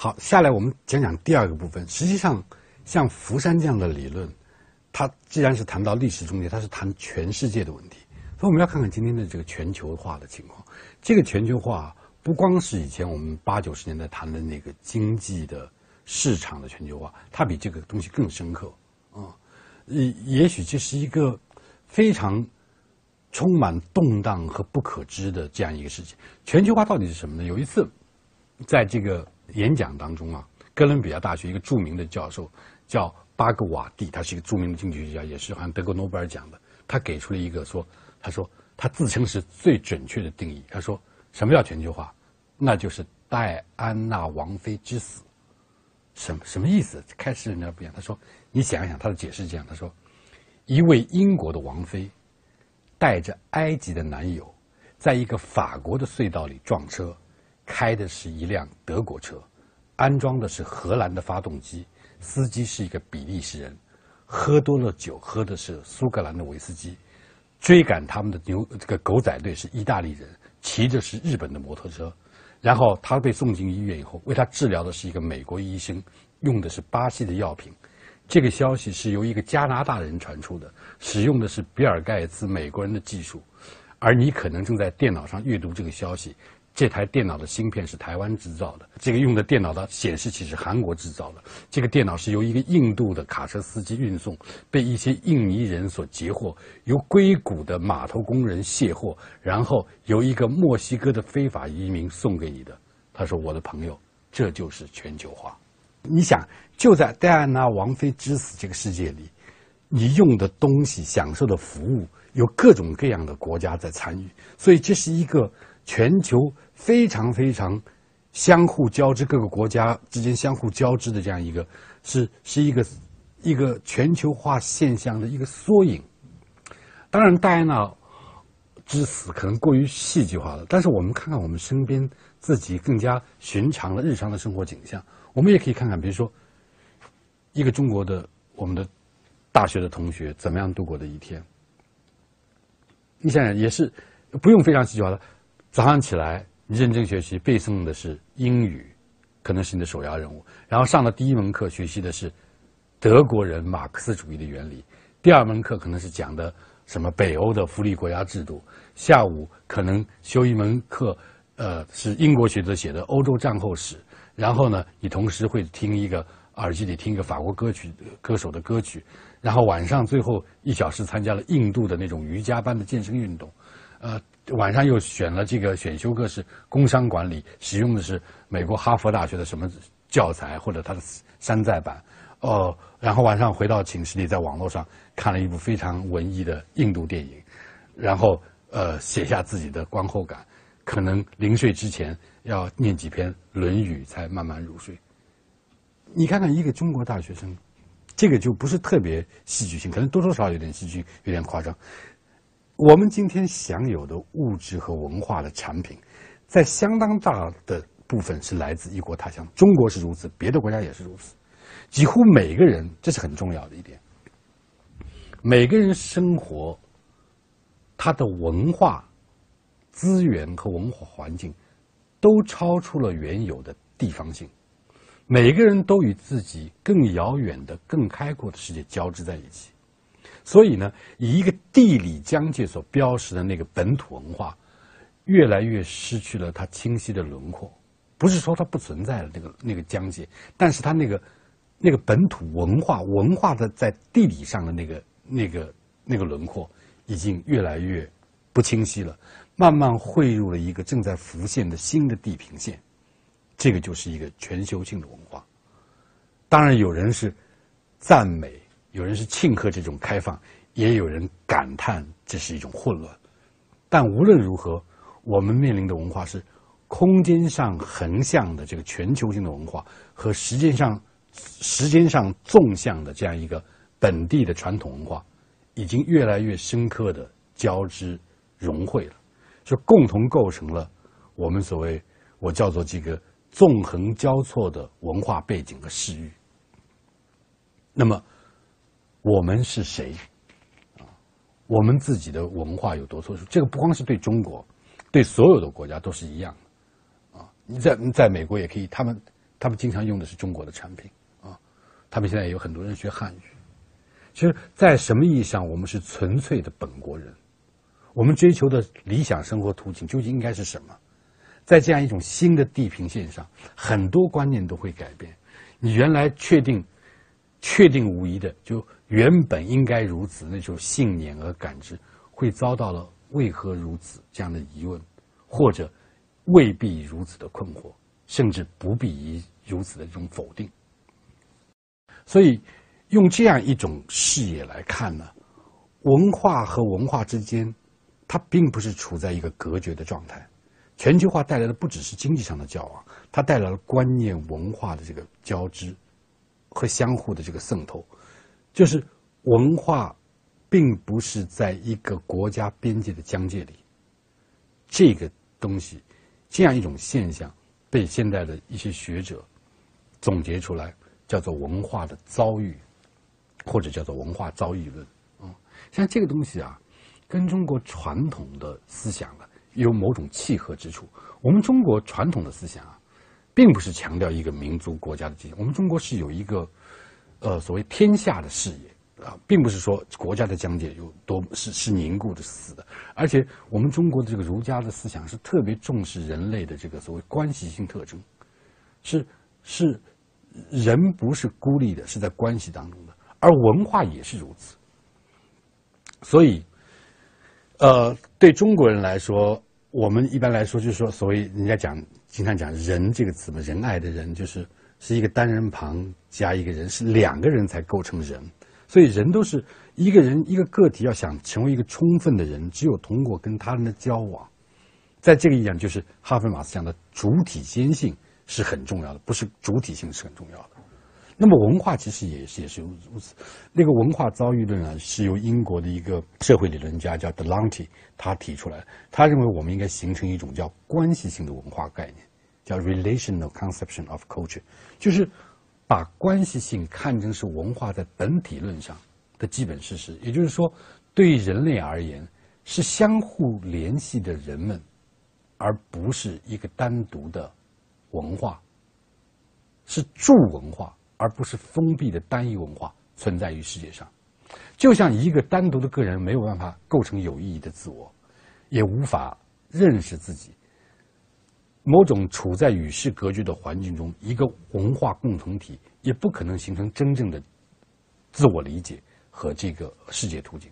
好，下来我们讲讲第二个部分。实际上，像福山这样的理论，它既然是谈到历史终结，它是谈全世界的问题。所以我们要看看今天的这个全球化的情况。这个全球化不光是以前我们八九十年代谈的那个经济的市场的全球化，它比这个东西更深刻啊。也也许这是一个非常充满动荡和不可知的这样一个事情。全球化到底是什么呢？有一次，在这个演讲当中啊，哥伦比亚大学一个著名的教授叫巴格瓦蒂，他是一个著名的经济学家，也是好像得过诺贝尔奖的。他给出了一个说。他说，他自称是最准确的定义。他说，什么叫全球化？那就是戴安娜王妃之死。什什么意思？开始人家不一样。他说，你想一想，他的解释这样：他说，一位英国的王妃带着埃及的男友，在一个法国的隧道里撞车，开的是一辆德国车，安装的是荷兰的发动机，司机是一个比利时人，喝多了酒，喝的是苏格兰的威士忌。追赶他们的牛，这个狗仔队是意大利人，骑着是日本的摩托车，然后他被送进医院以后，为他治疗的是一个美国医生，用的是巴西的药品。这个消息是由一个加拿大人传出的，使用的是比尔盖茨美国人的技术，而你可能正在电脑上阅读这个消息。这台电脑的芯片是台湾制造的，这个用的电脑的显示器是韩国制造的。这个电脑是由一个印度的卡车司机运送，被一些印尼人所截获，由硅谷的码头工人卸货，然后由一个墨西哥的非法移民送给你的。他说：“我的朋友，这就是全球化。你想，就在戴安娜王妃之死这个世界里，你用的东西、享受的服务，有各种各样的国家在参与，所以这是一个全球。”非常非常相互交织，各个国家之间相互交织的这样一个，是是一个一个全球化现象的一个缩影。当然，戴安娜之死可能过于戏剧化了，但是我们看看我们身边自己更加寻常的日常的生活景象，我们也可以看看，比如说一个中国的我们的大学的同学怎么样度过的一天。你想想，也是不用非常戏剧化的，早上起来。认真学习，背诵的是英语，可能是你的首要任务。然后上的第一门课学习的是德国人马克思主义的原理，第二门课可能是讲的什么北欧的福利国家制度。下午可能修一门课，呃，是英国学者写的欧洲战后史。然后呢，你同时会听一个耳机里听一个法国歌曲歌手的歌曲。然后晚上最后一小时参加了印度的那种瑜伽班的健身运动，呃。晚上又选了这个选修课是工商管理，使用的是美国哈佛大学的什么教材或者它的山寨版，哦，然后晚上回到寝室里，在网络上看了一部非常文艺的印度电影，然后呃写下自己的观后感，可能临睡之前要念几篇《论语》才慢慢入睡。你看看一个中国大学生，这个就不是特别戏剧性，可能多多少少有点戏剧，有点夸张。我们今天享有的物质和文化的产品，在相当大的部分是来自异国他乡。中国是如此，别的国家也是如此。几乎每个人，这是很重要的一点。每个人生活，他的文化资源和文化环境，都超出了原有的地方性。每个人都与自己更遥远的、更开阔的世界交织在一起。所以呢，以一个地理疆界所标识的那个本土文化，越来越失去了它清晰的轮廓。不是说它不存在了那个那个疆界，但是它那个那个本土文化文化的在地理上的那个那个那个轮廓，已经越来越不清晰了，慢慢汇入了一个正在浮现的新的地平线。这个就是一个全球性的文化。当然，有人是赞美。有人是庆贺这种开放，也有人感叹这是一种混乱。但无论如何，我们面临的文化是空间上横向的这个全球性的文化，和时间上时间上纵向的这样一个本地的传统文化，已经越来越深刻的交织融汇了，就共同构成了我们所谓我叫做这个纵横交错的文化背景和视域。那么。我们是谁？啊，我们自己的文化有多特殊？这个不光是对中国，对所有的国家都是一样的。啊，你在在美国也可以，他们他们经常用的是中国的产品啊，他们现在也有很多人学汉语。其实，在什么意义上，我们是纯粹的本国人？我们追求的理想生活途径究竟应该是什么？在这样一种新的地平线上，很多观念都会改变。你原来确定、确定无疑的，就原本应该如此那种信念和感知，会遭到了为何如此这样的疑问，或者未必如此的困惑，甚至不必如此的这种否定。所以，用这样一种视野来看呢，文化和文化之间，它并不是处在一个隔绝的状态。全球化带来的不只是经济上的交往，它带来了观念文化的这个交织和相互的这个渗透。就是文化并不是在一个国家边界的疆界里，这个东西，这样一种现象被现代的一些学者总结出来，叫做文化的遭遇，或者叫做文化遭遇论。啊，像这个东西啊，跟中国传统的思想呢。有某种契合之处。我们中国传统的思想啊，并不是强调一个民族国家的基因。我们中国是有一个，呃，所谓天下的视野啊，并不是说国家的疆界有多是是凝固的死的。而且我们中国的这个儒家的思想是特别重视人类的这个所谓关系性特征，是是人不是孤立的，是在关系当中的。而文化也是如此。所以，呃，对中国人来说。我们一般来说就是说，所谓人家讲，经常讲“仁”这个词嘛，仁爱的“仁”就是是一个单人旁加一个人，是两个人才构成人。所以人都是一个人一个个体，要想成为一个充分的人，只有通过跟他人的交往。在这个意义上，就是哈弗马斯讲的主体先性是很重要的，不是主体性是很重要的。那么文化其实也是也是如此。那个文化遭遇论呢，是由英国的一个社会理论家叫 Delonte 他提出来。他认为我们应该形成一种叫关系性的文化概念，叫 relational conception of culture，就是把关系性看成是文化在本体论上的基本事实。也就是说，对人类而言，是相互联系的人们，而不是一个单独的文化，是住文化。而不是封闭的单一文化存在于世界上，就像一个单独的个人没有办法构成有意义的自我，也无法认识自己。某种处在与世隔绝的环境中，一个文化共同体也不可能形成真正的自我理解和这个世界途径。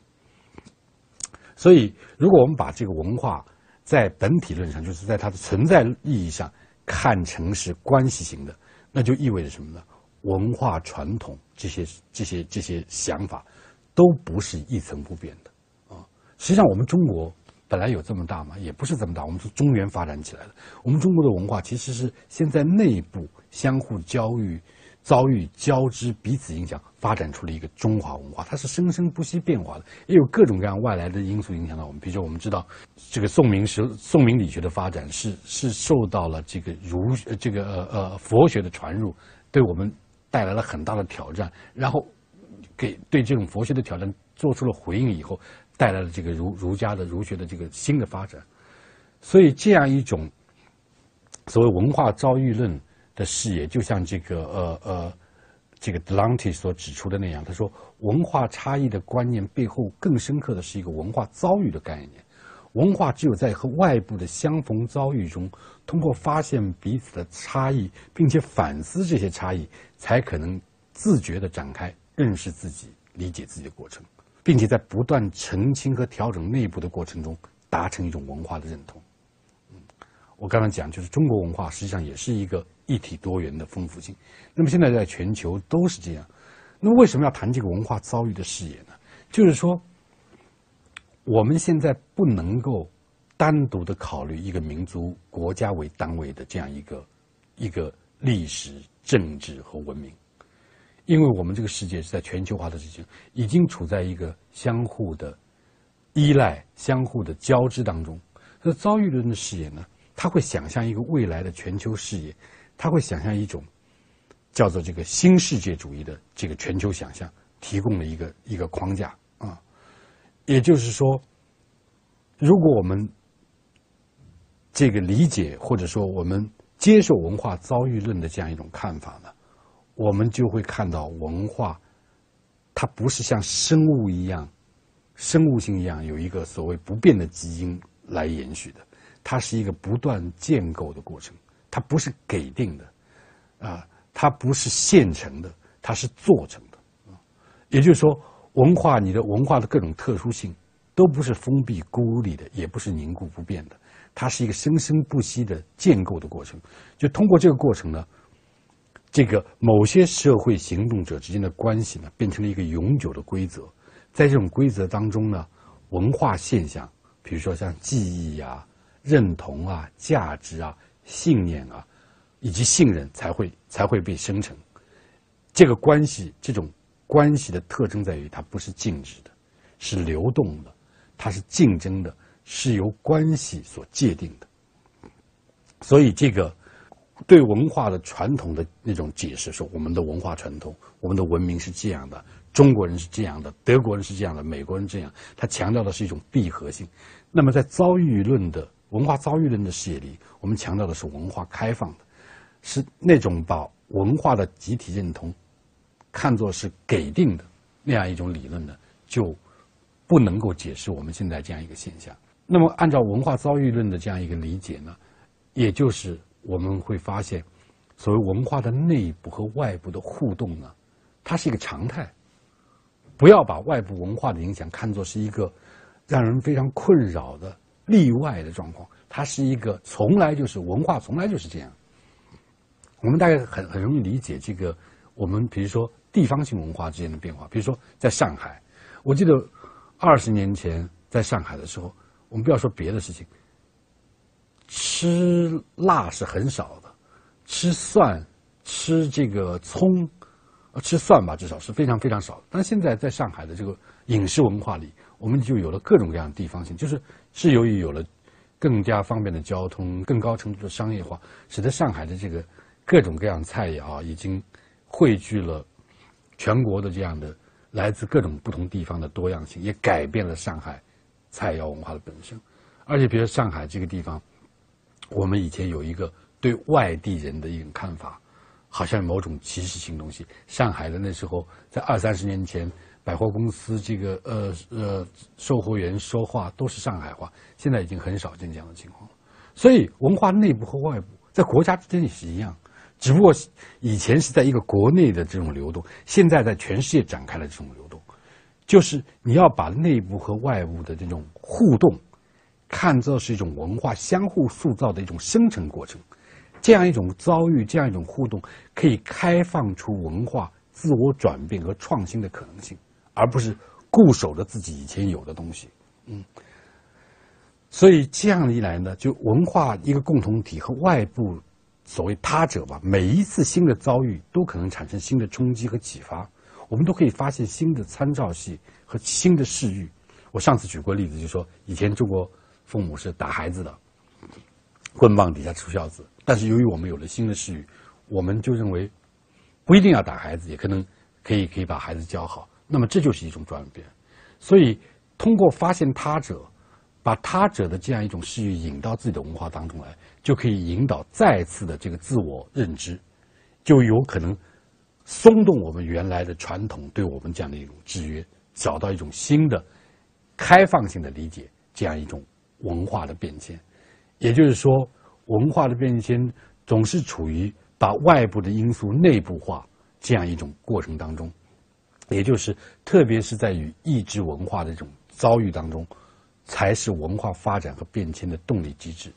所以，如果我们把这个文化在本体论上，就是在它的存在意义上看成是关系型的，那就意味着什么呢？文化传统这些这些这些想法，都不是一成不变的啊。实际上，我们中国本来有这么大吗？也不是这么大。我们是中原发展起来的。我们中国的文化其实是先在内部相互交遇、遭遇、交织、彼此影响，发展出了一个中华文化。它是生生不息变化的，也有各种各样外来的因素影响到我们。比如说，我们知道这个宋明时宋明理学的发展是是受到了这个儒这个呃呃佛学的传入，对我们。带来了很大的挑战，然后给对这种佛学的挑战做出了回应以后，带来了这个儒儒家的儒学的这个新的发展。所以这样一种所谓文化遭遇论的视野，就像这个呃呃这个 Delante 所指出的那样，他说文化差异的观念背后更深刻的是一个文化遭遇的概念。文化只有在和外部的相逢遭遇中，通过发现彼此的差异，并且反思这些差异，才可能自觉地展开认识自己、理解自己的过程，并且在不断澄清和调整内部的过程中，达成一种文化的认同。我刚刚讲，就是中国文化实际上也是一个一体多元的丰富性。那么现在在全球都是这样。那么为什么要谈这个文化遭遇的视野呢？就是说。我们现在不能够单独的考虑一个民族国家为单位的这样一个一个历史、政治和文明，因为我们这个世界是在全球化的事情，已经处在一个相互的依赖、相互的交织当中。那遭遇论的视野呢？他会想象一个未来的全球视野，他会想象一种叫做这个新世界主义的这个全球想象，提供了一个一个框架啊。也就是说，如果我们这个理解或者说我们接受文化遭遇论的这样一种看法呢，我们就会看到文化，它不是像生物一样，生物性一样有一个所谓不变的基因来延续的，它是一个不断建构的过程，它不是给定的，啊，它不是现成的，它是做成的，也就是说，文化你的文化的各种特殊性，都不是封闭孤立的，也不是凝固不变的。它是一个生生不息的建构的过程，就通过这个过程呢，这个某些社会行动者之间的关系呢，变成了一个永久的规则。在这种规则当中呢，文化现象，比如说像记忆啊、认同啊、价值啊、信念啊，以及信任，才会才会被生成。这个关系，这种关系的特征在于，它不是静止的，是流动的，它是竞争的。是由关系所界定的，所以这个对文化的传统的那种解释，说我们的文化传统、我们的文明是这样的，中国人是这样的，德国人是这样的，美国人这样，他强调的是一种闭合性。那么在遭遇论的文化遭遇论的视野里，我们强调的是文化开放的，是那种把文化的集体认同看作是给定的那样一种理论呢，就不能够解释我们现在这样一个现象。那么，按照文化遭遇论的这样一个理解呢，也就是我们会发现，所谓文化的内部和外部的互动呢，它是一个常态。不要把外部文化的影响看作是一个让人非常困扰的例外的状况，它是一个从来就是文化从来就是这样。我们大概很很容易理解这个，我们比如说地方性文化之间的变化，比如说在上海，我记得二十年前在上海的时候。我们不要说别的事情，吃辣是很少的，吃蒜、吃这个葱，呃，吃蒜吧，至少是非常非常少。但现在在上海的这个饮食文化里，我们就有了各种各样的地方性，就是是由于有了更加方便的交通、更高程度的商业化，使得上海的这个各种各样菜肴已经汇聚了全国的这样的来自各种不同地方的多样性，也改变了上海。菜肴文化的本身，而且比如上海这个地方，我们以前有一个对外地人的一种看法，好像某种歧视性东西。上海的那时候，在二三十年前，百货公司这个呃呃售货员说话都是上海话，现在已经很少见这样的情况了。所以文化内部和外部在国家之间也是一样，只不过以前是在一个国内的这种流动，现在在全世界展开了这种流动。就是你要把内部和外部的这种互动，看作是一种文化相互塑造的一种生成过程，这样一种遭遇，这样一种互动，可以开放出文化自我转变和创新的可能性，而不是固守着自己以前有的东西。嗯，所以这样一来呢，就文化一个共同体和外部所谓他者吧，每一次新的遭遇都可能产生新的冲击和启发。我们都可以发现新的参照系和新的视域。我上次举过例子，就说以前中国父母是打孩子的，棍棒底下出孝子。但是由于我们有了新的视域，我们就认为不一定要打孩子，也可能可以可以把孩子教好。那么这就是一种转变。所以通过发现他者，把他者的这样一种视域引到自己的文化当中来，就可以引导再次的这个自我认知，就有可能。松动我们原来的传统对我们这样的一种制约，找到一种新的开放性的理解，这样一种文化的变迁。也就是说，文化的变迁总是处于把外部的因素内部化这样一种过程当中，也就是特别是在与意志文化的这种遭遇当中，才是文化发展和变迁的动力机制。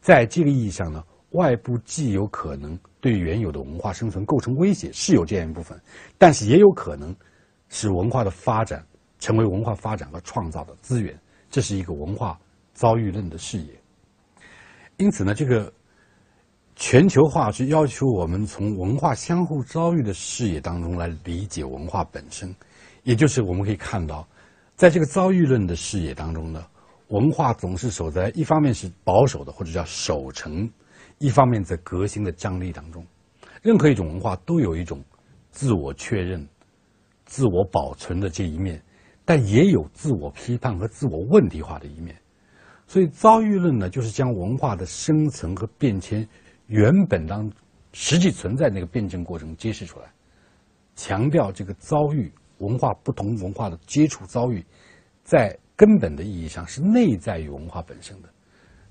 在这个意义上呢？外部既有可能对原有的文化生存构成威胁，是有这样一部分，但是也有可能使文化的发展成为文化发展和创造的资源。这是一个文化遭遇论的视野。因此呢，这个全球化是要求我们从文化相互遭遇的视野当中来理解文化本身，也就是我们可以看到，在这个遭遇论的视野当中呢，文化总是守在一方面是保守的，或者叫守成。一方面在革新的张力当中，任何一种文化都有一种自我确认、自我保存的这一面，但也有自我批判和自我问题化的一面。所以，遭遇论呢，就是将文化的生存和变迁原本当实际存在那个辩证过程揭示出来，强调这个遭遇文化不同文化的接触遭遇，在根本的意义上是内在于文化本身的，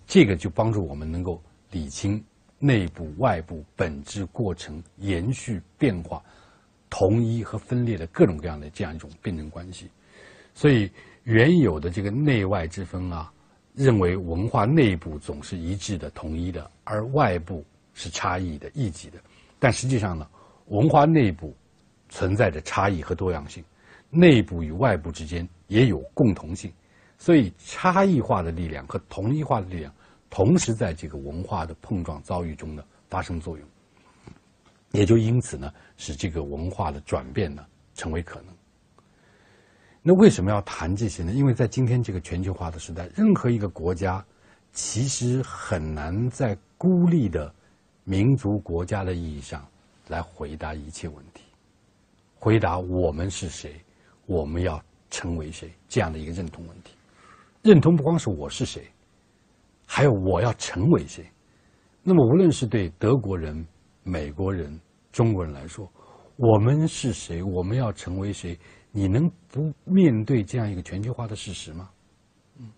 这个就帮助我们能够理清内部外部本质过程延续变化、统一和分裂的各种各样的这样一种辩证关系，所以原有的这个内外之分啊。认为文化内部总是一致的、统一的，而外部是差异的、异己的。但实际上呢，文化内部存在着差异和多样性，内部与外部之间也有共同性。所以，差异化的力量和统一化的力量同时在这个文化的碰撞遭遇中呢发生作用，也就因此呢，使这个文化的转变呢成为可能。那为什么要谈这些呢？因为在今天这个全球化的时代，任何一个国家其实很难在孤立的民族国家的意义上来回答一切问题，回答我们是谁，我们要成为谁这样的一个认同问题。认同不光是我是谁，还有我要成为谁。那么，无论是对德国人、美国人、中国人来说，我们是谁，我们要成为谁。你能不面对这样一个全球化的事实吗？嗯，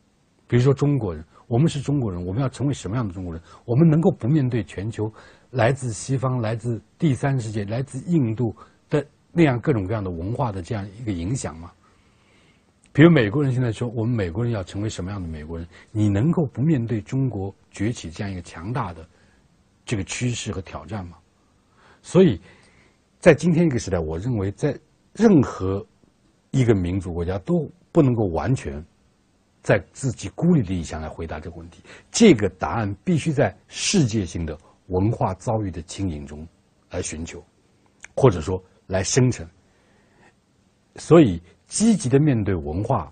比如说中国人，我们是中国人，我们要成为什么样的中国人？我们能够不面对全球来自西方、来自第三世界、来自印度的那样各种各样的文化的这样一个影响吗？比如美国人现在说，我们美国人要成为什么样的美国人？你能够不面对中国崛起这样一个强大的这个趋势和挑战吗？所以在今天这个时代，我认为在任何一个民族国家都不能够完全在自己孤立的意向来回答这个问题，这个答案必须在世界性的文化遭遇的经营中来寻求，或者说来生成。所以，积极的面对文化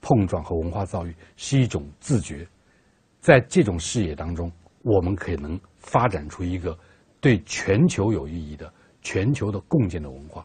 碰撞和文化遭遇是一种自觉，在这种视野当中，我们可能发展出一个对全球有意义的全球的共建的文化。